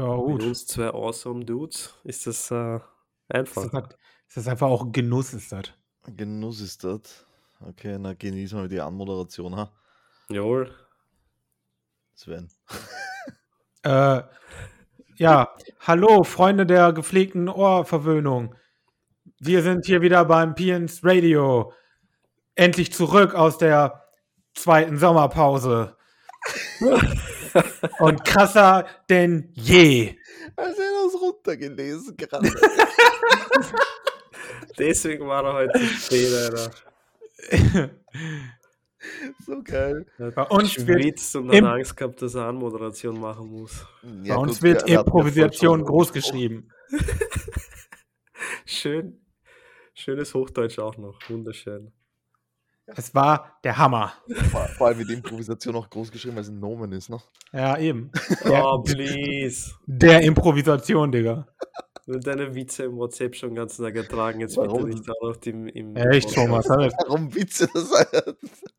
Ja, Mit gut. uns zwei awesome Dudes ist das äh, Ist einfach. das, halt- ist das einfach auch Genuss, ist das. Genuss ist das. Okay, na genießen wir die Anmoderation, ha? Jawohl. Sven. Äh, ja, hallo, Freunde der gepflegten Ohrverwöhnung. Wir sind hier wieder beim Piens Radio. Endlich zurück aus der zweiten Sommerpause. Und krasser denn je. Als er das runtergelesen gerade. Deswegen war er heute zu spät, Alter. so geil. Bei uns wird und dann Angst gehabt, dass er Anmoderation machen muss. Bei uns wird Improvisation groß geschrieben. Schön. Schönes Hochdeutsch auch noch. Wunderschön. Es war der Hammer. Vor, vor allem mit Improvisation auch groß geschrieben, weil es ein Nomen ist, ne? Ja, eben. Der, Oh, please. der Improvisation, Digga. Nur deine Witze im WhatsApp schon den ganzen Tag ertragen. Jetzt Warum? bitte nicht auch noch im, im Echt, Thomas. Alter. Warum Witze das?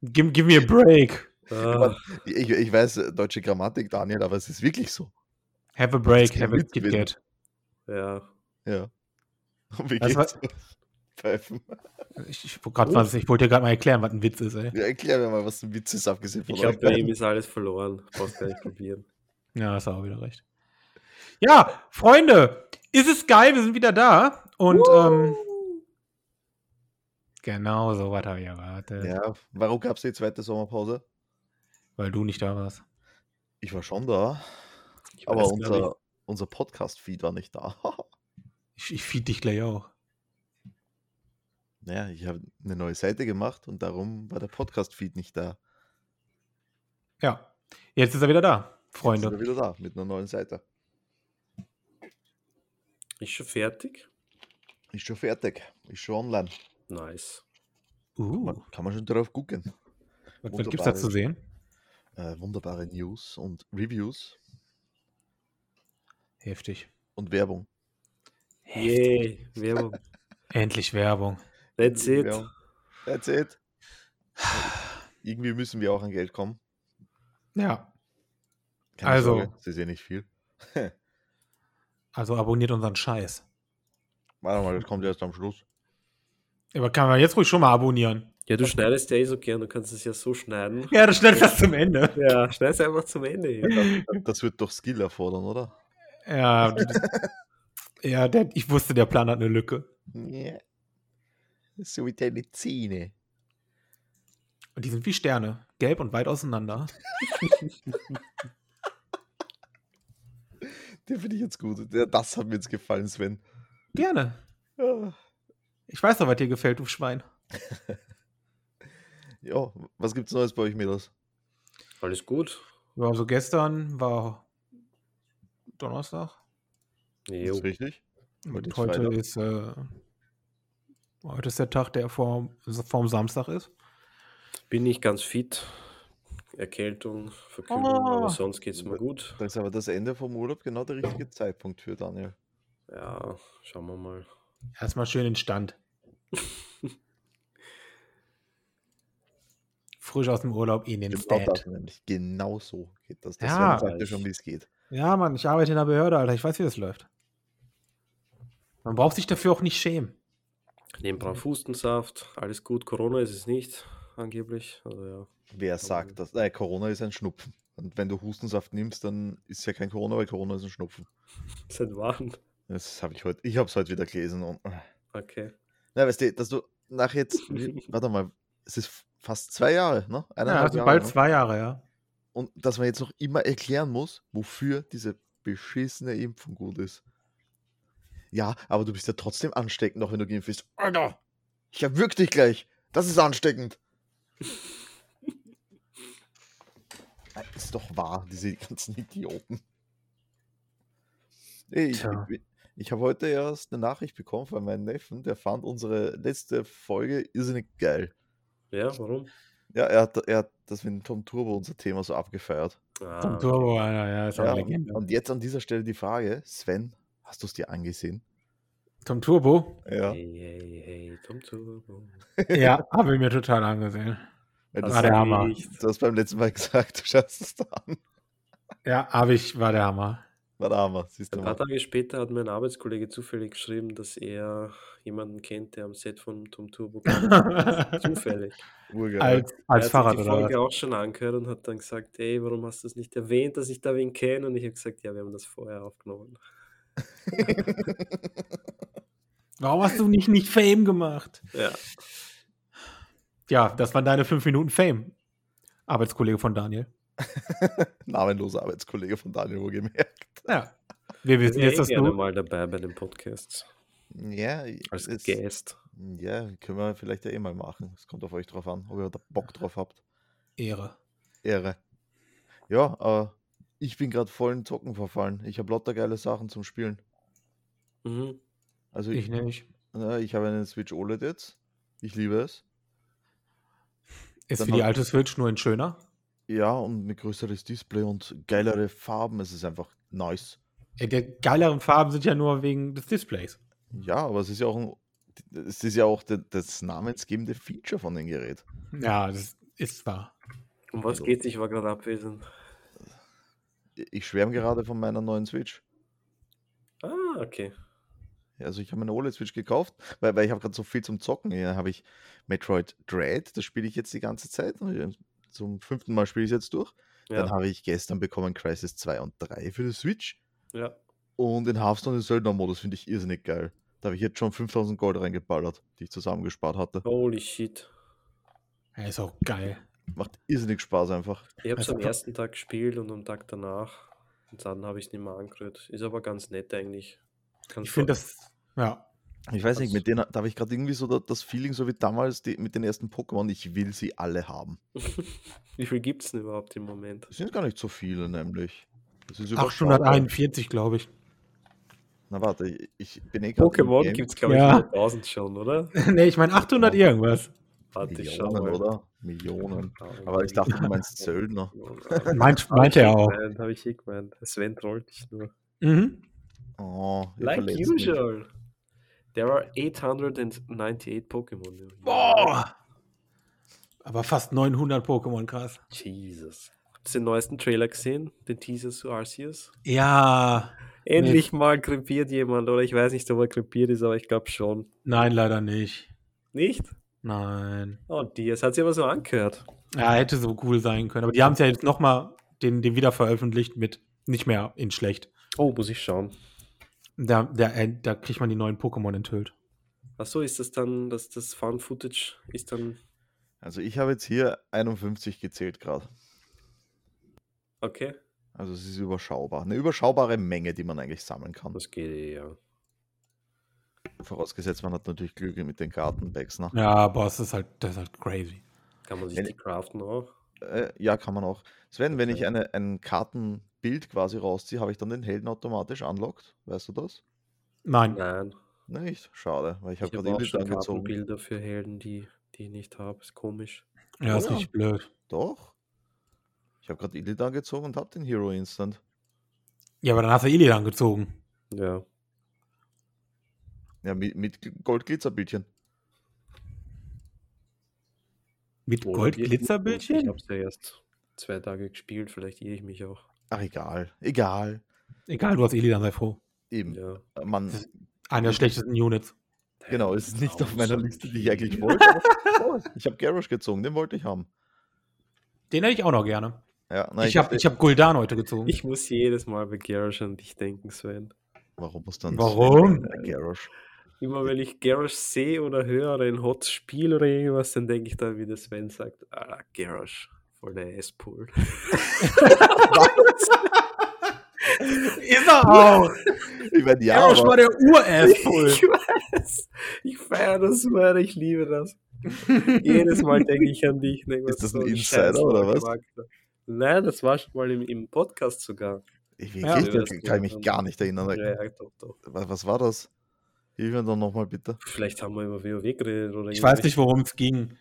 Give, give me a break. Ah, Ich, ich weiß äh, deutsche Grammatik, Daniel, aber es ist wirklich so. Have a break, have a Kit. Kat. ja. Ja. Und wie Das geht's? Pfeifen. Ich, ich, was- ich wollte dir gerade mal erklären, was ein Witz ist, ey. Ja, erklär mir mal, was ein Witz ist, abgesehen von Ich glaube, euch bei ihm ist alles verloren. Brauchst gar nicht probieren. Ja, hast du auch wieder recht. Ja, Freunde, ist es geil, wir sind wieder da. Und ähm, genau so was habe ich erwartet. Ja, warum gab es die zweite Sommerpause? Weil du nicht da warst. Ich war schon da, Ich aber weiß nicht. unser, unser Podcast-Feed war nicht da. Ich, ich feed dich gleich auch. Naja, ich habe eine neue Seite gemacht und darum war der Podcast-Feed nicht da. Ja, jetzt ist er wieder da, Jetzt ist Freunde. er wieder da mit einer neuen Seite. Ist schon fertig? Ist schon fertig, ist schon online. Nice. Uh, Man, kann man schon drauf gucken. was, was gibt's da zu sehen? Äh, wunderbare News und Reviews Heftig. und Werbung. Yay, Werbung. Endlich Werbung. That's it. Werbung. That's it. Irgendwie müssen wir auch an Geld kommen. Ja, Keine Also- Sorge, das ist ja nicht viel. also abonniert unseren Scheiß. Warte mal, das kommt erst am Schluss. Aber kann man jetzt ruhig schon mal abonnieren. Ja, du schneidest ja eh so gern, du kannst es ja so schneiden. Ja, das schnell das zum Ende. Ja, schneid es einfach zum Ende. Ja. Das wird doch Skill erfordern, oder? Ja, ja der, ich wusste, der Plan hat eine Lücke. Ja. So wie deine Zähne. Und die sind wie Sterne, gelb und weit auseinander. Den finde ich jetzt gut. Das hat mir jetzt gefallen, Sven. Gerne. Ja. Ich weiß doch, was dir gefällt, du Schwein. Ja, was gibt's Neues bei euch, Mädels? Alles gut. Ja, also gestern war Donnerstag. Jo. Ist richtig? Und Heute ist heute Freitag. ist, äh, heute ist der Tag, der vorm, vorm Samstag ist. Bin nicht ganz fit. Erkältung, Verkühlung, Ah. aber sonst geht's mir gut. Da ist aber das Ende vom Urlaub genau der richtige Zeitpunkt für Daniel. Ja, schauen wir mal. Erstmal schön in Stand. Frisch aus dem Urlaub in den Genau das Stand. nämlich. Genau so geht das. Das Ja. Sagt ja schon, wie es geht. Ja, Mann, ich arbeite in der Behörde, Alter. Ich weiß, wie das läuft. Man braucht sich dafür auch nicht schämen. Nehmen brav Hustensaft, alles gut. Corona ist es nicht, angeblich. Also ja. Wer sagt das? Äh, Corona ist ein Schnupfen. Und wenn du Hustensaft nimmst, dann ist ja kein Corona, weil Corona ist ein Schnupfen. Seit wann? Das habe ich heute. Ich habe es heute wieder gelesen. Und, äh. Okay. na, weißt du, dass du nach jetzt. warte mal, es ist fast zwei Jahre, ne? Ja, Eineinhalb also Jahre, bald ne? zwei Jahre, ja. Und dass man jetzt noch immer erklären muss, wofür diese beschissene Impfung gut ist. Ja, aber du bist ja trotzdem ansteckend, auch wenn du geimpft bist. Alter, ich erwürg dich gleich. Das ist ansteckend. ist doch wahr, diese ganzen Idioten. Ich ich, ich habe heute erst eine Nachricht bekommen von meinem Neffen, der fand unsere letzte Folge irrsinnig geil. Ja, warum? Ja, er hat, er hat das mit dem Tom Turbo unser Thema so abgefeiert. Ah, okay. Turbo, Alter, ja, ist auch Ja, eine Legende. und jetzt an dieser Stelle die Frage, Sven, hast du es dir angesehen? Zum Turbo? Ja. Hey, hey, hey, Tom Turbo. Ja, habe ich mir total angesehen. Weil Hast war der Hammer. Du hast beim letzten Mal gesagt, du schaust es da an. Ja, habe ich, war der Hammer. War der Hammer, siehst du Ein paar. Tage später hat mein Arbeitskollege zufällig geschrieben, dass er jemanden kennt, der am Set von Tom Turbo ist. Zufällig. Urgeil. als, Er als hat Fahrrad sich die oder Folge was? auch schon angehört und hat dann gesagt, ey, warum hast du es nicht erwähnt, dass ich da wen kenne? Und ich habe gesagt, ja, wir haben das vorher aufgenommen. Warum hast du nicht, nicht Fame gemacht? Ja, Ja, das waren deine fünf Minuten Fame. Arbeitskollege von Daniel. Namenloser Arbeitskollege von Daniel wohlgemerkt. Ja. Wir ich wissen jetzt, dass gerne du. mal dabei bei den Podcasts. Ja, Als es- Guest. ja, können wir vielleicht ja eh mal machen. Es kommt auf euch drauf an, ob ihr da Bock drauf habt. Ehre. Ehre. Ja, aber ich bin gerade voll in Zocken verfallen. Ich habe lauter geile Sachen zum Spielen. Mhm. Also Ich ich, nicht. na, ich habe einen Switch OLED jetzt. Ich liebe es. Ist Dann wie die alte Switch, nur in schöner. Ja, und mit größeres Display und geilere Farben. Es ist einfach nice. Die geileren Farben sind ja nur wegen des Displays. Ja, aber es ist ja auch ein, es ist ja auch das namensgebende Feature von dem Gerät. Ja, das ist wahr. Um was Also- geht's? Ich war gerade abwesend. Ich schwärme gerade von meiner neuen Switch. Ah, okay. Also ich habe eine OLED-Switch gekauft, weil, weil ich habe gerade so viel zum Zocken. Ja, habe ich Metroid Dread, das spiele ich jetzt die ganze Zeit. Zum fünften Mal spiele ich es jetzt durch. Dann Ja, habe ich gestern bekommen Crisis 2 und 3 für die Switch. ja. Und in Hearthstone den Söldner-Modus finde ich irrsinnig geil. Da habe ich jetzt schon 5000 Gold reingeballert, die ich zusammengespart hatte. Holy shit. Ja, ist auch geil. Macht irrsinnig Spaß einfach. Ich habe es am ersten Tag gespielt und am Tag danach. Und dann habe ich es nicht mehr angerührt. Ist aber ganz nett eigentlich. Kannst Ich finde das. Ja. Ich weiß nicht, mit denen da habe ich gerade irgendwie so da- das Feeling, so wie damals die, mit den ersten Pokémon, ich will sie alle haben. Wie viel gibt es denn überhaupt im Moment? Das sind gar nicht so viele, nämlich. Das ist überschaubar. 841, glaube ich. Na warte, ich, ich bin eh gerade im Pokémon Game. gibt es, glaube ich, Ja. 100.000 schon, oder? nee, ich meine 800 irgendwas. Millionen, mal. oder? Millionen. Aber ich dachte, du meinst Söldner. Meint, meint er eh auch. Habe ich eh gemeint. Sven trollt dich nur. Mhm. Oh, Like verletzt mich. usual. There are 898 Pokémon. Boah. Aber fast 900 Pokémon, krass. Jesus. Habt ihr den neuesten Trailer gesehen? Den Teaser zu Arceus? Ja. Endlich mal krepiert jemand, oder ich weiß nicht, ob er krepiert ist, aber ich glaube schon. Nein, leider nicht. Nicht? Nein. Oh, die, es hat sich aber so angehört. Ja, hätte so cool sein können. Aber die haben es ja jetzt nochmal den, den wieder veröffentlicht mit nicht mehr in schlecht. Oh, muss ich schauen. Da, da, äh, da kriegt man die neuen Pokémon enthüllt. Achso, ist das dann, dass das Found-Footage ist dann. Also ich habe jetzt hier 51 gezählt gerade. Okay, Also es ist überschaubar. Eine überschaubare Menge, die man eigentlich sammeln kann. das geht eh, ja. Vorausgesetzt, man hat natürlich Glück mit den Kartenbacks. Ne? Ja, aber es ist halt, das ist halt crazy. Kann man sich Wenn- die craften auch? Äh, ja, kann man auch. Sven, wenn ich Okay. eine, ein Kartenbild quasi rausziehe, habe ich dann den Helden automatisch unlocked. Weißt du das? Nein. Nein. Nicht? Schade, weil ich habe gerade schon angezogen. Kartenbilder für Helden, die, die ich nicht habe. Ist komisch. Ja, ist Ja. nicht blöd. Doch. Ich habe gerade Illit angezogen und habe den Hero Instant. Ja, aber dann hast du Illidan angezogen. Ja. Ja, mit, mit Goldglitzerbildchen. Mit die- Ich Goldglitzerbildchen? habe es ja erst zwei Tage gespielt, vielleicht irre ich mich auch. Ach, egal. Egal. Egal, du hast Illidan, sei froh. Eben. Ja. Man, Das- Einer der schlechtesten Units. genau, es ist nicht auf meiner Liste, die ich eigentlich wollte. aber- Oh, ich habe Garrosh gezogen, den wollte ich haben. Den hätte ich auch noch gerne. Ja, nein, ich habe ich hab Guldan heute gezogen. Ich muss jedes Mal bei Garrosh an dich denken, Sven. Warum muss dann Warum? Sven bei Garrosh? Immer wenn ich Garrosh sehe oder höre oder ein Hot Spiel oder irgendwas, dann denke ich dann, wie der Sven sagt, ah, Garrosh, voll der S-Pool. ist er auch. Ich meine, ja, Garrosh war der Ur-Ass-Pull. Ich weiß. Ich feiere das Alter, ich liebe das. Jedes Mal denke ich an dich. Denk, Ist das ein so Insider scheiß oder was? Charakter. Nein, das war schon mal im, im Podcast sogar. ich, Ja. da kann ich mich gar nicht erinnern. Ja, ja, doch, doch. Was, was war das? Hilf mir doch nochmal bitte. Vielleicht haben wir über WoW geredet oder Ich weiß nicht, worum es ging.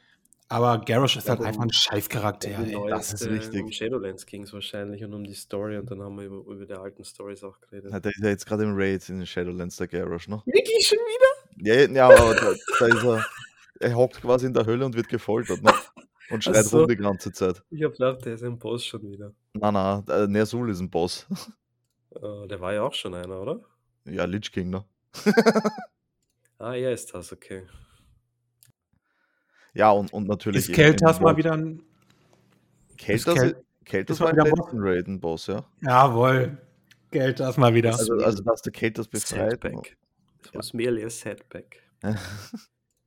Aber Garrosh ist Ja, halt um- einfach ein Scheißcharakter. Um ey. das ist richtig. Um Shadowlands ging es wahrscheinlich und um die Story und dann haben wir über, über die alten Stories auch geredet. Na, Der ist ja jetzt gerade im Raid in den Shadowlands, der Garrosh, ne? Wirklich schon wieder? Ja, ja aber da, da ist er. Er hockt quasi in der Hölle und wird gefoltert, ne? Und schreit so. rum die ganze Zeit. Ich hab gedacht, der ist ein Boss schon wieder. Na, na, äh, Nersul ist ein Boss. Äh, der war ja auch schon einer, oder? Ja, Lich King, ne? Ah, er ist das, okay. Ja, und, und natürlich. Ist Keltas mal wieder ein. Keltas, Kel- Keltas ist mal war wieder im Boss. ja. Jawohl. Keltas mal wieder. Also, also dass der Keltas befreit. Setback. Das was merely a Setback.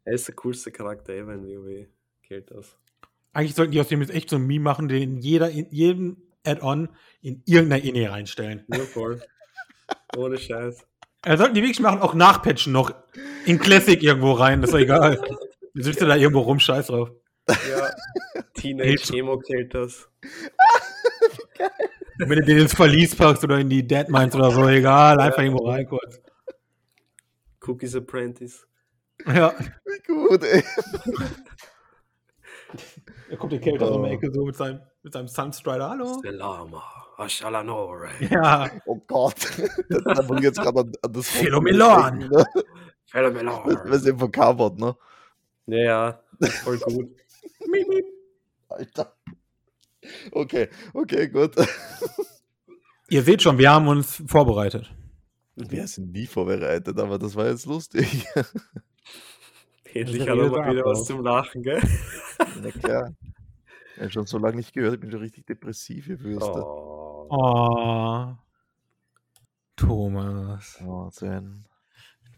Er ist der coolste Charakter ever in WoW. Gilt das. Eigentlich sollten die aus dem jetzt echt so ein Meme machen, den jeder in jedem Add-on in irgendeiner Inne reinstellen. Nur voll. Ohne Scheiß. Er sollten die wirklich machen, auch nachpatchen noch in Classic irgendwo rein, das ist egal. Du sitzt da irgendwo rum, scheiß drauf. Ja. Teenage Emo killt das. Wenn du den ins Verlies packst oder in die Dead Mines oder so, egal, einfach irgendwo rein kurz. Cookies Apprentice. Ja, Wie gut, ey. da kommt der Keltas Oh. um die Ecke so mit seinem, mit seinem Sunstrider, hallo? Selama. Ashalanore. Ja, Oh Gott. Das da muss ich jetzt gerade an, an das Philomelon. denken, Ne? Phenomenal. Wir sind von Carbot, ne? Ja, ja. Voll gut. Alter. Okay, okay, gut. ihr seht schon, wir haben uns vorbereitet. Wir sind nie vorbereitet, aber das war jetzt lustig. Endlich hat er mal wieder was zum Lachen, gell? Na klar. Ich habe schon so lange nicht gehört, ich bin schon richtig depressiv, ihr Würste. Oh. Oh. Thomas. Oh, Sven.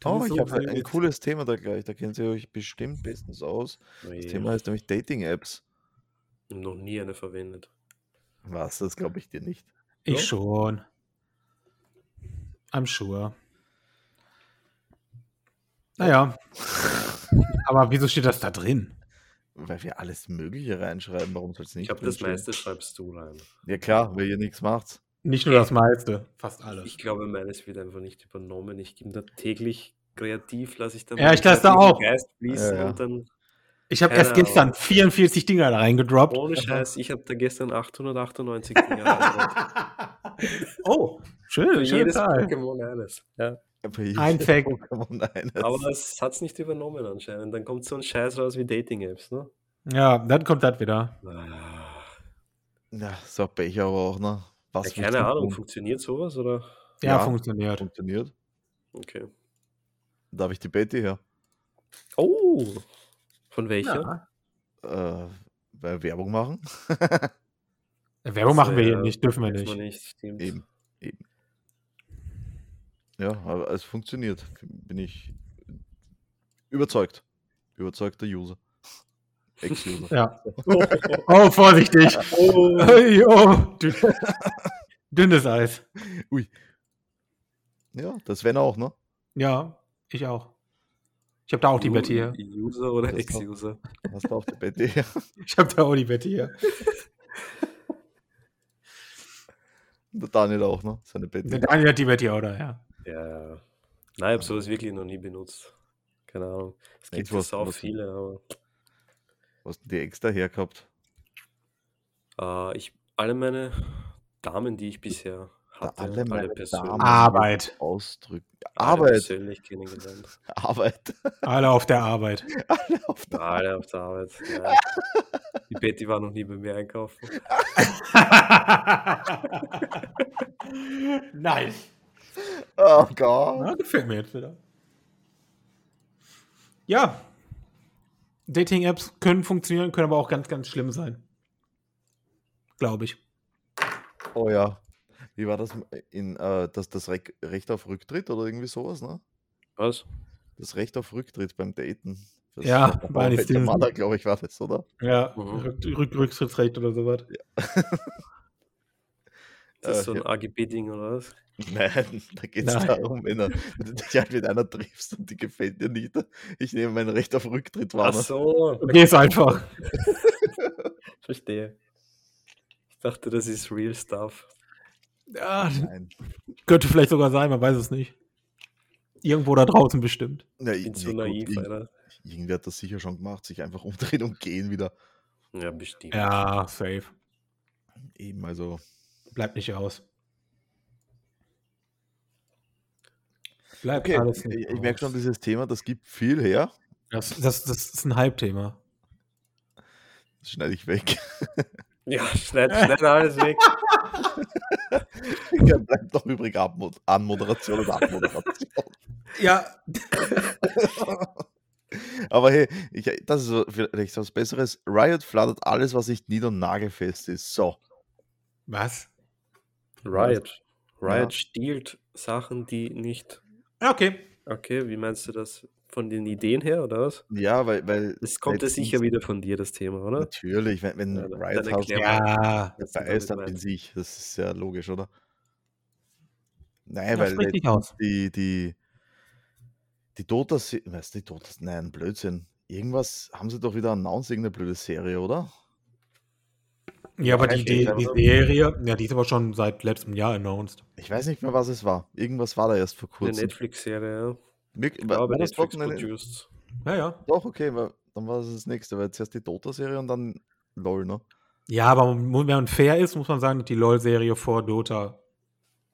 Oh, ich so habe ein cooles Thema da gleich. Da kennt ihr euch bestimmt bestens aus. Das Thema heißt nämlich Dating-Apps. Noch nie eine verwendet. Was? Das glaube ich dir nicht. Ich Ja? schon. I'm sure. Naja. Aber wieso steht das da drin? Weil wir alles Mögliche reinschreiben. Warum soll es nicht Ich glaube, das meiste schreibst du rein. Ja, klar, weil ihr nichts macht. Nicht nur das meiste, fast alles. Ich glaube, meines wird einfach nicht übernommen. Ich bin da täglich kreativ, lasse ich dann Ja, ich lasse da auch. Geist fließen Ja, ja. und dann Ich habe erst gestern Ahnung. 44 Dinger da reingedroppt. ohne Scheiß, ich habe da gestern 898 Dinge reingedroppt. oh, Für schön, schöne jedes. Pokémon eines. Ja. Ein Fact. Aber das hat es nicht übernommen anscheinend. Dann kommt so ein Scheiß raus wie Dating-Apps, ne? Ja, dann kommt das wieder. Ah. Ja, so Pech aber auch, ne? Was Ja, keine Ahnung, funktioniert sowas oder? Ja, Ja. funktioniert. Funktioniert. Okay. Darf ich die Betty her? Oh! Von welcher? Ja. Äh, Werbung machen? Werbung machen wir hier nicht, dürfen wir nicht. nicht. Eben. Eben. Ja, aber es funktioniert. Bin ich überzeugt. Überzeugter User. Ex-User. Ja. Oh, vorsichtig. Oh. Ui, oh. Dünn, dünnes Eis. Ja, das Sven auch, ne? Ja, ich auch. Ich habe da auch die Betty hier. User oder Ex-User? Hast du auch die Betty her? Ich habe da auch die Betty hier. Der Daniel auch, ne? Seine Betty. Der Daniel hat die Betty auch da, ja. Ja, ja. Nein, ich habe sowas wirklich noch nie benutzt. Keine Ahnung. Es gibt ja was- viele, aber Was denn die extra hergehabt? äh, ich, alle meine Damen, die ich bisher hatte, alle meine persönlich, Damen. Arbeit. Ausdrücken. alle Arbeit. persönlich kennengelernt. Arbeit. Alle auf der Arbeit. Alle auf der Alle auf der Arbeit. Ja. Die Betty war noch nie bei mir einkaufen. nice. Oh Gott. Ja, gefällt mir jetzt wieder. Ja. Dating-Apps können funktionieren, können aber auch ganz, ganz schlimm sein. Glaube ich. Oh ja. Wie war das in äh, das, das Re Recht auf Rücktritt oder irgendwie sowas, ne? Was? Das Recht auf Rücktritt beim Daten. Das Ja, war Stinson. Mother, glaube ich, war das, oder? Ja, Mhm. Rück, Rück, Rücktrittsrecht oder sowas. Ist das Äh, so ein ja. AGB-Ding oder was? Nein, da geht es darum, wenn, er, wenn du dich halt mit einer triffst und die gefällt dir nicht. Ich nehme mein Recht auf Rücktritt wahr. Ach so, Du gehst einfach. verstehe. Ich dachte, das ist real stuff. Ja, Nein. könnte vielleicht sogar sein, man weiß es nicht. Irgendwo da draußen bestimmt. Ja, Ich bin zu gut, naiv, irgend- Alter. Irgendwer hat das sicher schon gemacht, sich einfach umdrehen und gehen wieder. Ja, bestimmt. Ja, safe. Eben, also. Bleibt nicht aus. Bleibt Okay, alles ich, nicht ich merke schon, dieses Thema, das gibt viel her. Das, das, das ist ein Hype-Thema. Das schneide ich weg. Ja, schneid, schneid alles weg. Ja, bleibt doch übrig Abmod Anmoderation und Abmoderation. Ja, Aber hey, ich, das ist so vielleicht was Besseres. Riot flattert alles, was nicht nied- und nagelfest ist. So. was? Riot. Riot Ja. stiehlt Sachen, die nicht. Ja, okay. Okay, wie meinst du das? Von den Ideen her oder was? Ja, weil. weil Das kommt ja sicher wieder von dir, das Thema, oder? Natürlich, wenn, wenn Ja, Riot House Ja, ist, dann bin ich. Das ist ja logisch, oder? Nein, ja weil die, die, die Dota, weißt du, die Dota, nein, Blödsinn. Irgendwas haben sie doch wieder announced, irgendeine blöde Serie, oder? Ja, aber die, die, die? Serie, ja, die ist aber schon seit letztem Jahr announced. Ich weiß nicht mehr, was es war. Irgendwas war da erst vor Eine kurzem. Netflix-Serie, ja. Wirk- Ich war, glaube, war das doch Netflix eine, produced. Ja, ja. Doch, okay, weil, dann war das das nächste, weil zuerst die Dota-Serie und dann LOL, ne? Ja, aber wenn man fair ist, muss man sagen, dass die LoL-Serie vor Dota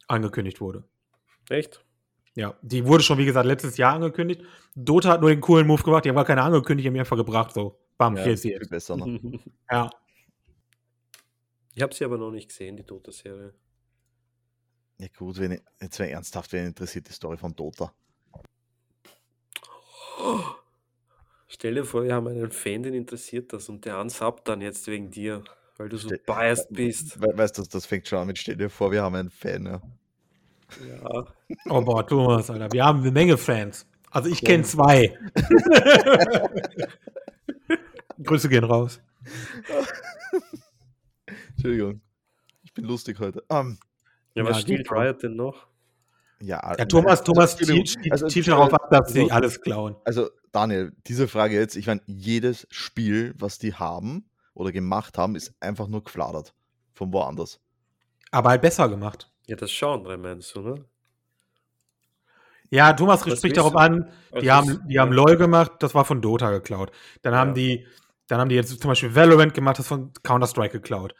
angekündigt wurde. Echt? Ja, die wurde schon, wie gesagt, letztes Jahr angekündigt. Dota hat nur den coolen Move gemacht, die haben gar keine angekündigt, die haben die einfach gebracht, so. Bam, Ja, hier ist sie viel jetzt. besser, ne? Ja. Ich habe sie aber noch nicht gesehen, die Dota-Serie. Ja gut, wenn ich, jetzt wäre ernsthaft, wen interessiert die Story von Dota. Stell dir vor, wir haben einen Fan, den interessiert das und der unsubbt dann jetzt wegen dir, weil du so Ste- biased bist. We weißt du, das fängt schon an mit, stell dir vor, wir haben einen Fan, ja. Ja. Oh boah, Thomas, Alter. Wir haben eine Menge Fans. Also ich kenne zwei. Grüße gehen raus. Entschuldigung. Ich bin lustig heute. Ähm, Ja, was Ja, schon. Riot denn noch? ja, Ja, Thomas, also, Thomas zielt- also, zielt darauf ab, dass sie alles klauen. Also, Daniel, diese Frage jetzt, ich meine, jedes Spiel, was die haben oder gemacht haben, ist einfach nur gefladert. Von woanders. Aber halt besser gemacht. Ja, das Genre meinst du, ne? Ja, Thomas Was spricht darauf du? an, die haben, die haben LOL gemacht, das war von Dota geklaut. Dann haben Ja. die, dann haben die jetzt zum Beispiel Valorant gemacht, das ist von Counter-Strike geklaut.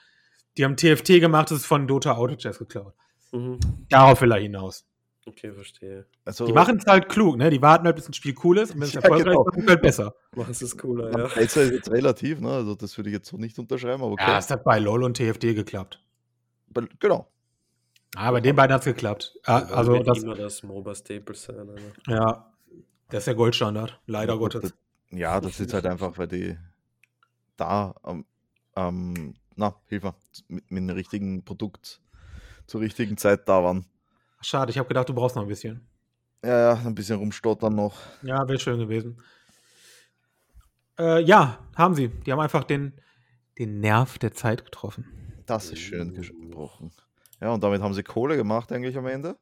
Die haben TFT gemacht, das ist von Dota Auto Chess geklaut. Mhm. Darauf will er hinaus. Okay, verstehe. Also, Die machen es halt klug, ne? Die warten halt, bis ein Spiel cool ist und wenn es Ja, erfolgreich genau. ist, halt besser. Machst es cooler, ja. ja. Besser ist jetzt relativ, ne? Also, das würde ich jetzt so nicht unterschreiben, aber okay. Ja, es hat bei LOL und TFT geklappt. Bei- genau. Ah, bei den beiden hat es geklappt. Ah, Weil also das, immer das MOBA-Staple sein. Aber. ja, das ist der Goldstandard, leider Ja, Gottes. das- Ja, das ist halt einfach, weil die da, ähm, ähm, na, hilf mir, mit, mit dem richtigen Produkt zur richtigen Zeit da waren. Schade, ich habe gedacht, du brauchst noch ein bisschen. Ja, ja, ein bisschen rumstottern noch. Ja, wäre schön gewesen. Äh, ja, haben sie. Die haben einfach den, den Nerv der Zeit getroffen. Das ist schön gesprochen. Ja, und damit haben sie Kohle gemacht eigentlich am Ende.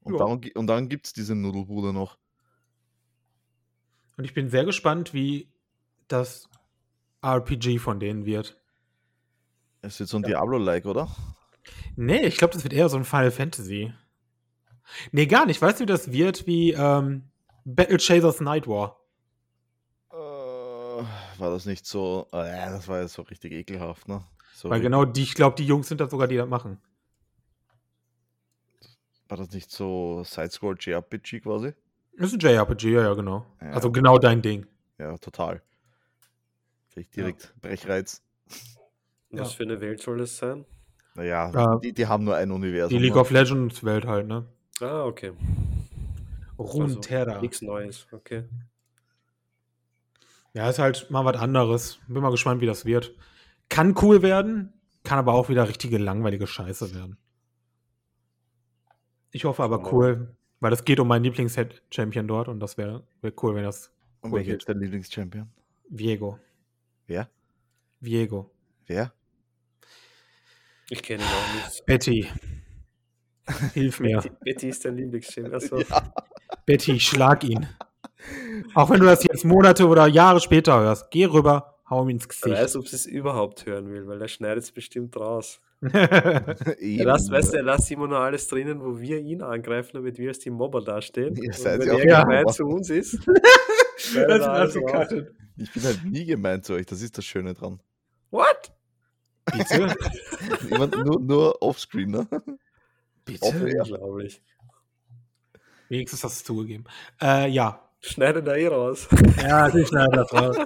Und, Ja. darum, und dann gibt es diese Nudelbude noch. Und ich bin sehr gespannt, wie das RPG von denen wird. Es wird so ein Diablo-like, oder? Nee, ich glaube, das wird eher so ein Final Fantasy. Nee, gar nicht. Weißt du, wie das wird wie ähm, Battle Chasers Night War? Äh, war das nicht so. Äh, das war jetzt so richtig ekelhaft, ne? So Weil genau die, ich glaube, die Jungs sind das sogar, die das machen. War das nicht so Sidescroll JRPG quasi? Das ist ein JRPG, ja, ja, genau. Ja. Also genau dein Ding. Ja, total. Krieg Ja. direkt Brechreiz. Was Ja. für eine Welt soll das sein? Naja, Ja. die, die haben nur ein Universum. Die League ne? of Legends Welt halt, ne? Ah, okay. Runeterra. Nichts Neues, okay. Ja, ist halt mal was anderes. Bin mal gespannt, wie das wird. Kann cool werden, kann aber auch wieder richtige langweilige Scheiße werden. Ich hoffe aber wir cool, weil es geht um meinen Lieblings-Champion dort und das wäre wär cool, wenn das Und cool welcher ist dein Lieblingschampion? Viego. Wer? Viego. Wer? Ich kenne ihn auch nicht. Betty. Hilf mir. Betty, Betty ist dein Lieblingschef. Also, Ja. Betty, schlag ihn. Auch wenn du das jetzt Monate oder Jahre später hörst, geh rüber, hau ihm ins Gesicht. weiß, ob sie es überhaupt hören will, weil er schneidet es bestimmt raus. Er lasst, weißt du, er lasst immer nur alles drinnen, wo wir ihn angreifen, damit wir als die Mobber dastehen. Ihr Und seid wenn ja auch er gemein zu uns ist, das ist gecuttet. Ich bin halt nie gemeint zu euch, das ist das Schöne dran. What? Bitte? Immer nur, nur offscreen, ne? Bitte? Ja. Unglaublich. Wenigstens hast du es zugegeben. Äh, ja. Schneidet er eh raus. Ja, ich schneide das raus.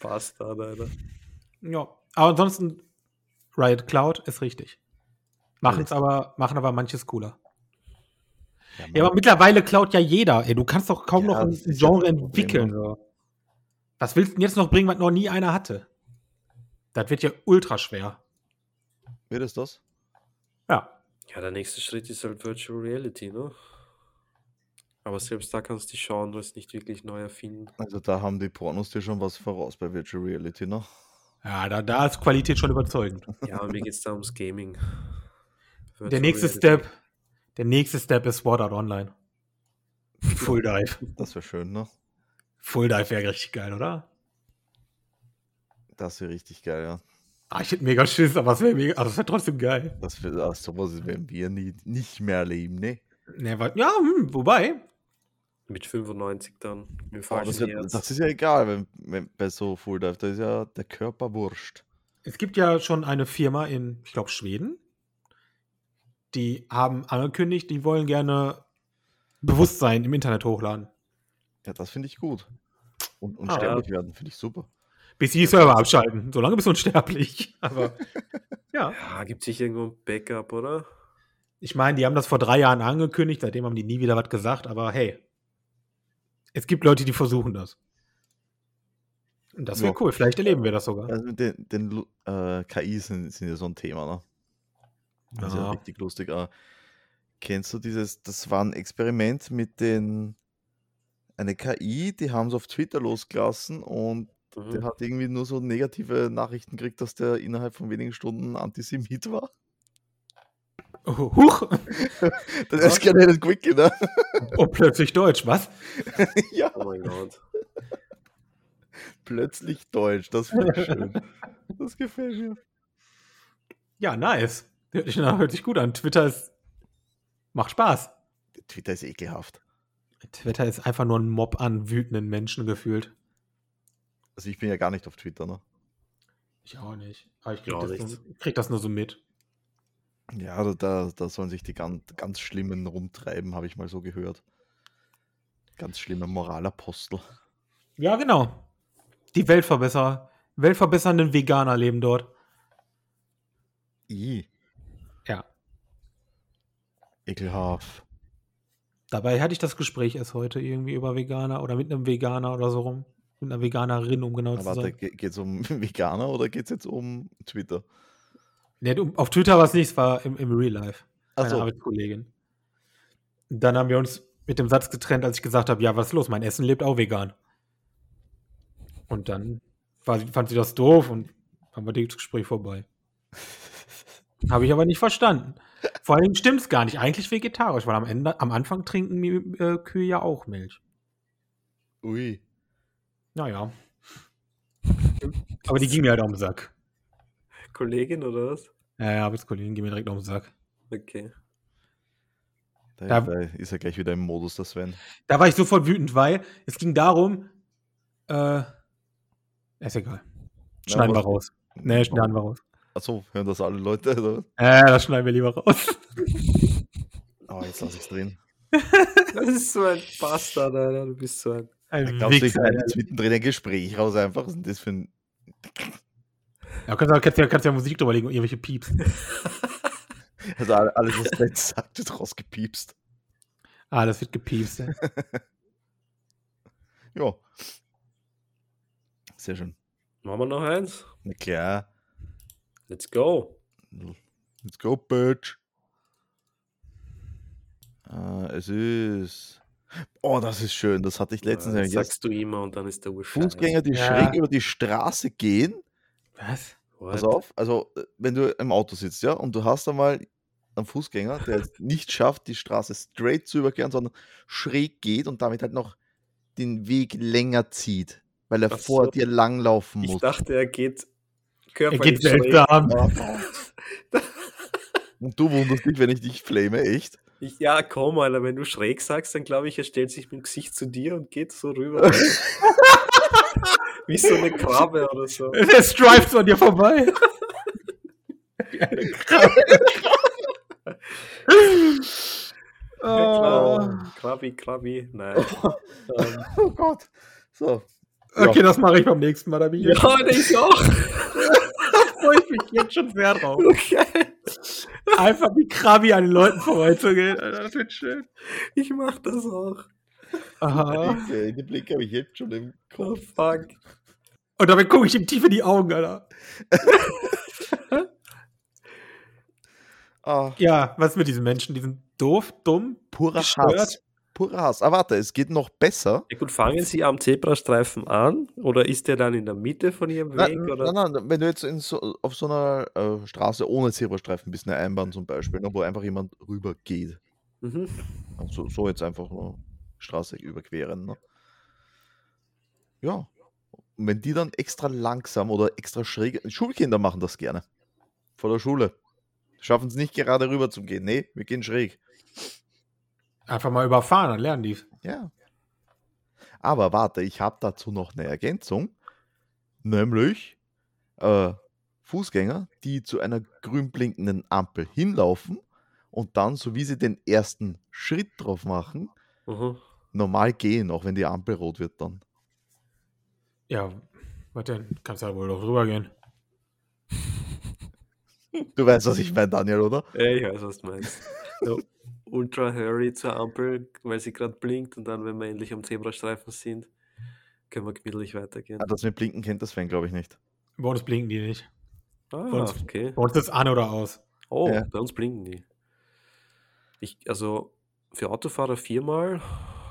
Bastard, Alter. Ja, aber ansonsten Riot Cloud ist richtig. Machen es aber, machen aber manches cooler. Ja, aber mittlerweile klaut ja jeder. Ey, du kannst doch kaum Ja, noch ein ja Genre entwickeln. So. Was willst du denn jetzt noch bringen, was noch nie einer hatte? Das wird ja ultra schwer. Wird es das? Ja. Ja, der nächste Schritt ist halt Virtual Reality, ne? Aber selbst da kannst du die Genres nicht wirklich neu erfinden. Also da haben die Pornos dir schon was voraus bei Virtual Reality, ne? Ja, da, da ist Qualität schon überzeugend. Ja, aber mir geht es da ums Gaming. Der Virtual nächste Reality. Step, der nächste Step ist Sword Art Online. Full Dive. Das wäre schön, ne? Full Dive wäre richtig geil, oder? Das wäre richtig geil, ja. Ah, ich hätte mega Schiss, aber es wäre mega, aber es wäre trotzdem geil. Das wär, ah, sowas werden wir nie, nicht mehr erleben, ne? Ne, weil, ja, hm, wobei, Mit 95 dann. Fallen das, Herz. das ist ja egal, wenn, wenn, bei so Full Dive, da ist ja der Körper wurscht. es gibt ja schon eine Firma in, ich glaube, Schweden, die haben angekündigt, die wollen gerne Bewusstsein im Internet hochladen. Ja, das finde ich gut. Und Ah, unsterblich werden, finde ich super. Bis sie die Server abschalten. Solange bist du unsterblich. Aber ja. Ja, gibt sich irgendwo ein Backup, oder? Ich meine, die haben das vor drei Jahren angekündigt, seitdem haben die nie wieder was gesagt, aber hey. Es gibt Leute, die versuchen das. Und das wäre Ja. cool. Vielleicht erleben wir das sogar. Also mit den, den äh, KI sind, sind ja so ein Thema, ne? Das ist ja Ja. richtig lustig. Äh, kennst du dieses, das war ein Experiment mit den, eine KI, die haben sie auf Twitter losgelassen und der Mhm. hat irgendwie nur so negative Nachrichten gekriegt, dass der innerhalb von wenigen Stunden Antisemit war. Oh, huch. Das escalated quickly, ne? Oh, plötzlich Deutsch. Was? ja, Oh mein Gott. plötzlich Deutsch, das finde ich schön. Das gefällt mir. Ja, nice. Hört sich, hört sich gut an. Twitter ist. Macht Spaß. Twitter ist ekelhaft. Twitter ist einfach nur ein Mob an wütenden Menschen gefühlt. Also ich bin ja gar nicht auf Twitter, ne? Ich auch nicht. Aber ich krieg, Ja, das, nur, krieg das nur so mit. Ja, da, da, da sollen sich die ganz, ganz Schlimmen rumtreiben, habe ich mal so gehört. Ganz schlimme Moralapostel. Ja, genau. Die Weltverbesserer. Weltverbessernden Veganer leben dort. I, Ja. ekelhaft. Dabei hatte ich das Gespräch erst heute irgendwie über Veganer oder mit einem Veganer oder so rum. Mit einer Veganerin, um genau Aber zu warte, sein. geht es um Veganer oder geht es jetzt um Twitter? Nee, auf Twitter war es nicht, es war im, im Real Life. Eine so. Arbeitskollegin. Dann haben wir uns mit dem Satz getrennt, als ich gesagt habe, ja, was ist los? Mein Essen lebt auch vegan. Und dann war, fand sie das doof und haben wir das Gespräch vorbei. Habe ich aber nicht verstanden. Vor allem stimmt es gar nicht. Eigentlich vegetarisch, weil am Ende, am Anfang trinken die, äh, Kühe ja auch Milch. Ui. Naja. Aber die ging mir halt auf den Sack. Kollegin oder was? Ja, ja, Arbeitskollegen gehen mir direkt auf den Sack. Okay. Da, Ja. da ist er gleich wieder im Modus, der Sven. Da war ich sofort wütend, weil es ging darum, äh, ist egal. Schneiden wir was- raus. Nee, schneiden wir raus. Achso, hören das alle Leute? Oder? Äh, das schneiden wir lieber raus. Oh, jetzt lasse ich es drin. Das ist so ein Bastard, Alter. Du bist so ein. Ein Glaubst du, ich Wichser, schneide Alter. jetzt mittendrin ein Gespräch raus einfach? Was ist denn das für ein. Ja, kannst, du- kannst, du ja, kannst du ja Musik drüber legen und irgendwelche Pieps. Also all- alles, was Sven sagt, wird rausgepiepst. Ah, das wird gepiepst. Ja. Ja. Sehr schön. Machen wir noch eins? Na klar. Let's go. Let's go, Bitch. Äh, es ist. Oh, das ist schön. Das hatte ich letztens. Ja, das sagst du immer und dann ist der Urscheiß. Fußgänger, die Ja. schräg über die Straße gehen. Was? What? Pass auf, also äh, wenn du im Auto sitzt, ja, und du hast einmal einen Fußgänger, der es nicht schafft, die Straße straight zu überqueren, sondern schräg geht und damit halt noch den Weg länger zieht, weil er Ach vor so. dir langlaufen Ich muss. dachte, er geht Er körperlich geht seltsam. Und du wunderst dich, wenn ich dich flame, echt? Ich, ja, komm, Alter, wenn du schräg sagst, dann glaube ich, er stellt sich mit dem Gesicht zu dir und geht so rüber. Wie so eine Krabbe oder so. Der streift so an dir vorbei. Oh, oh. Krabi, Krabi, nein. ähm, Oh Gott. So. Okay, das mache ich beim nächsten Mal. Da bin ich ja, ich auch. freue ich mich jetzt schon sehr drauf. Okay. Einfach wie Krabi an den Leuten vorbeizugehen. Alter, Das wird schön. Ich mach das auch. Aha. Den Blick habe ich jetzt schon im Oh, Kopf. fuck. Und damit gucke ich ihm tief in die Augen, Alter. Ah, Ja, was mit diesen Menschen? Die sind doof, dumm, purer gestört. Hass. Purer Hass. Ah, warte, es geht noch besser. Ja gut, fangen Sie am Zebrastreifen an oder ist der dann in der Mitte von Ihrem Weg? Nein, oder? nein, nein, wenn du jetzt so, auf so einer äh, Straße ohne Zebrastreifen bist, eine Einbahn zum Beispiel, ne, wo einfach jemand rüber geht. Mhm. Also so jetzt einfach nur Straße überqueren. Ne? Ja. Und wenn die dann extra langsam oder extra schräg. Schulkinder machen das gerne. Vor der Schule. Schaffen es nicht gerade rüber zu gehen. Nee, wir gehen schräg. Einfach mal überfahren, dann lernen die. Ja. Aber warte, ich habe dazu noch eine Ergänzung. Nämlich äh, Fußgänger, die zu einer grün blinkenden Ampel hinlaufen und dann, so wie sie den ersten Schritt drauf machen, Mhm. normal gehen, auch wenn die Ampel rot wird dann. Ja, denn? Kannst ja wohl doch rübergehen. Du weißt, was ich meine, Daniel, oder? Ja, ich weiß, was du meinst. So, ultra hurry zur Ampel, weil sie gerade blinkt und dann, wenn wir endlich am Zebrastreifen sind, können wir gemütlich weitergehen. Ah, das mit Blinken kennt das Fan, glaube ich, nicht. Bei uns blinken die nicht. Ah, uns- okay. Bei uns ist an oder aus. Oh, Ja. bei uns blinken die. Ich, also für Autofahrer viermal,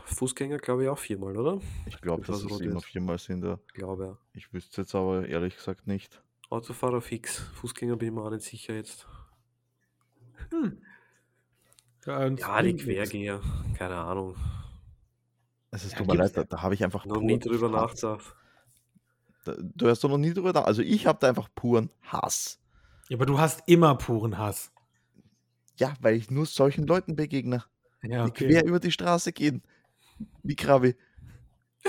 Fußgänger glaube ich auch viermal, oder? Ich glaube, dass es immer viermal sind. Ja. Glaube ja. Ich wüsste jetzt aber ehrlich gesagt nicht. Autofahrer fix, Fußgänger bin ich mir auch nicht sicher jetzt. Bei uns Ja, die. Quergeher, keine Ahnung. Es ist Ja, tut mir leid, da, da habe ich einfach Noch nie drüber nachgedacht. Da- Du hast doch noch nie drüber nach. Also ich habe da einfach puren Hass. Ja, aber du hast immer puren Hass. Ja, weil ich nur solchen Leuten begegne, Ja, die quer über die Straße gehen. Wie Krabi.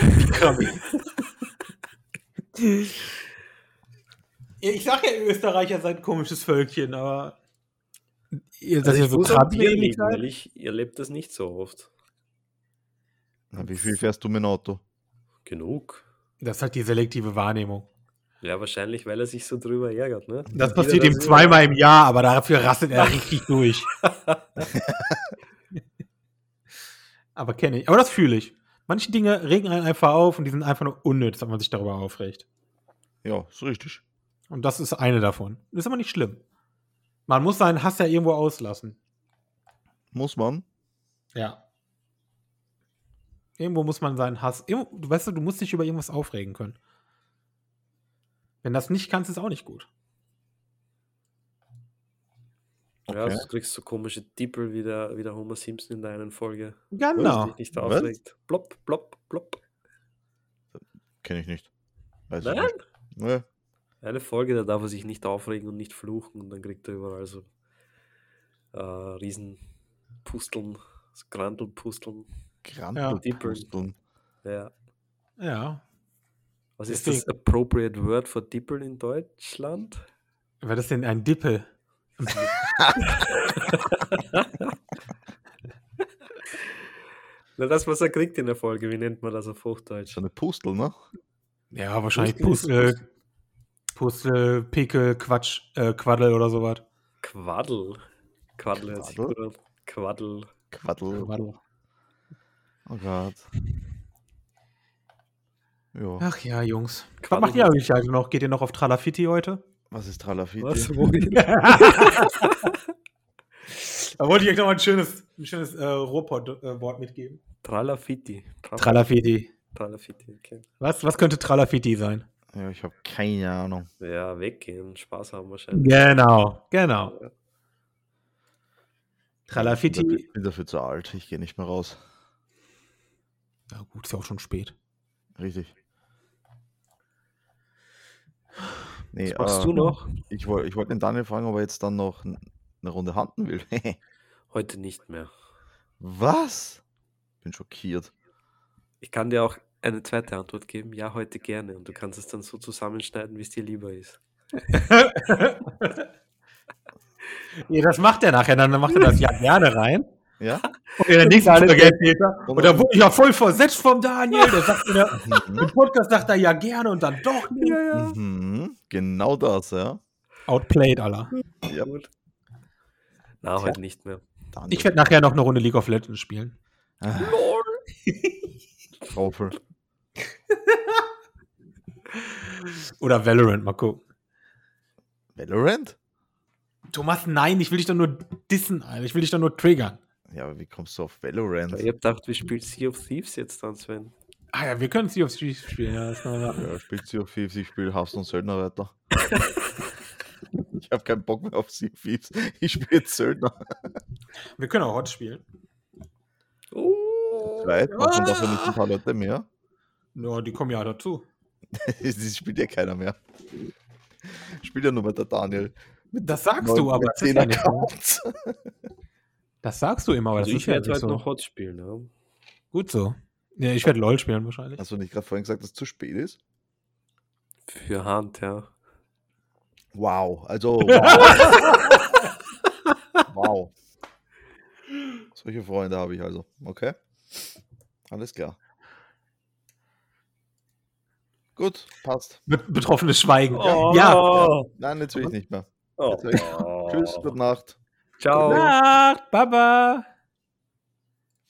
Ja, Ich sag ja, Österreicher seid ein komisches Völkchen, aber ihr Also ich so muss seid. weil ich erlebt das nicht so oft. Na, wie viel fährst du mit dem Auto? Genug. Das ist halt die selektive Wahrnehmung. Ja, wahrscheinlich, weil er sich so drüber ärgert, ne? Das passiert ihm zweimal im Jahr, aber dafür rastet er richtig durch. aber kenne ich. Aber das fühle ich. Manche Dinge regen einen einfach auf und die sind einfach nur unnütz, wenn man sich darüber aufregt. Ja, ist richtig. Und das ist eine davon. Das ist aber nicht schlimm. Man muss seinen Hass ja irgendwo auslassen. Muss man. Ja. Irgendwo muss man seinen Hass. Irgendwo, du weißt du, du musst dich über irgendwas aufregen können. Wenn das nicht kannst, ist auch nicht gut. Ja, Okay. du kriegst so komische Tippel wie der, wie der Homer Simpson in der einen Folge. Genau. Dich nicht aufregt. Plopp, plopp, plopp. Kenne ich nicht. Weiß ich Nein? nicht. Nee. Eine Folge, da darf er sich nicht aufregen und nicht fluchen und dann kriegt er überall so äh, riesen Pusteln, so Grantelpusteln. Grantelpusteln. Ja. Ja. Was ist Deswegen- das appropriate word for Tippel in Deutschland? War das denn ein Dippel? Na, das, was er kriegt in der Folge, wie nennt man das auf Hochdeutsch? So eine Pustel, ne? Ja, wahrscheinlich Pustel Pustel, Pustel, Pickel, Quatsch, äh, Quaddel oder sowas. Quaddel. Quaddel hört sich Quaddel? gut an. Quaddel. Quaddel. Quaddel. Oh Gott. Ja. Ach ja, Jungs. Was Quaddel macht ihr eigentlich also noch? Geht ihr noch auf Tralafiti heute? Was ist Tralafiti? Was? Da wollte ich euch noch mal ein schönes, ein schönes äh, Ruhrpott-Wort mitgeben. Tralafitti. Tra- Tralafiti. Tralafitti, okay. Was, was könnte Tralafiti sein? Ja, ich habe keine Ahnung. Ja, weggehen, Spaß haben wahrscheinlich. Genau, genau. Ich bin, Tralafiti. dafür, ich bin dafür zu alt. Ich gehe nicht mehr raus. Ja, gut, ist ja auch schon spät. Richtig. Nee, Was machst äh, du noch? Ich wollte ich wollt den Daniel fragen, ob er jetzt dann noch eine Runde handen will. Heute nicht mehr. Was? Bin schockiert. Ich kann dir auch eine zweite Antwort geben. Ja, heute gerne. Und du kannst es dann so zusammenschneiden, wie es dir lieber ist. ja, das macht er nachher, dann macht er das ja gerne rein. Ja? Und in der nächsten Folge erzählt er. Und da wurde ich ja voll versetzt vom Daniel. Der sagt mir, Mhm. im Podcast sagt er ja gerne und dann doch nicht. Mhm. Genau das, ja. Outplayed, Allah. Ja, Gut. Na, heute nicht mehr. Daniel. Ich werde nachher noch eine Runde League of Legends spielen. Ah, Traufel. Oder Valorant, mal gucken. Valorant? Thomas, nein, ich will dich doch nur dissen, Alter. Ich will dich doch nur triggern. Ja, aber wie kommst du auf Valorant? Ich hab gedacht, wir spielen Sea of Thieves jetzt dann, Sven. Ah ja, wir können Sea of Thieves spielen. Ja, das kann man machen. Ja, spielt Sea of Thieves, ich spiele Haus und Söldner weiter. ich habe keinen Bock mehr auf Sea of Thieves. Ich spiele jetzt Söldner. Wir können auch Hot spielen. Oh. Zweit, braucht man dafür nicht ein paar Leute mehr? Ja, die kommen ja dazu. Das spielt ja keiner mehr. Spielt ja nur mit der Daniel. Das sagst du, aber das ja. Das sagst du immer, aber Also das ich ist ja werde heute so. noch Hot spielen, ja. Gut so. Ja, ich werde LOL spielen wahrscheinlich. Hast du nicht gerade vorhin gesagt, dass es zu spät ist? Für Hand, ja. Wow, also wow. wow. Solche Freunde habe ich also. Okay. Alles klar. Gut, passt. Be betroffenes Schweigen. Oh. Ja. Nein, jetzt will ich nicht mehr. Oh. Tschüss, gute Nacht. Ciao. Nacht, Baba.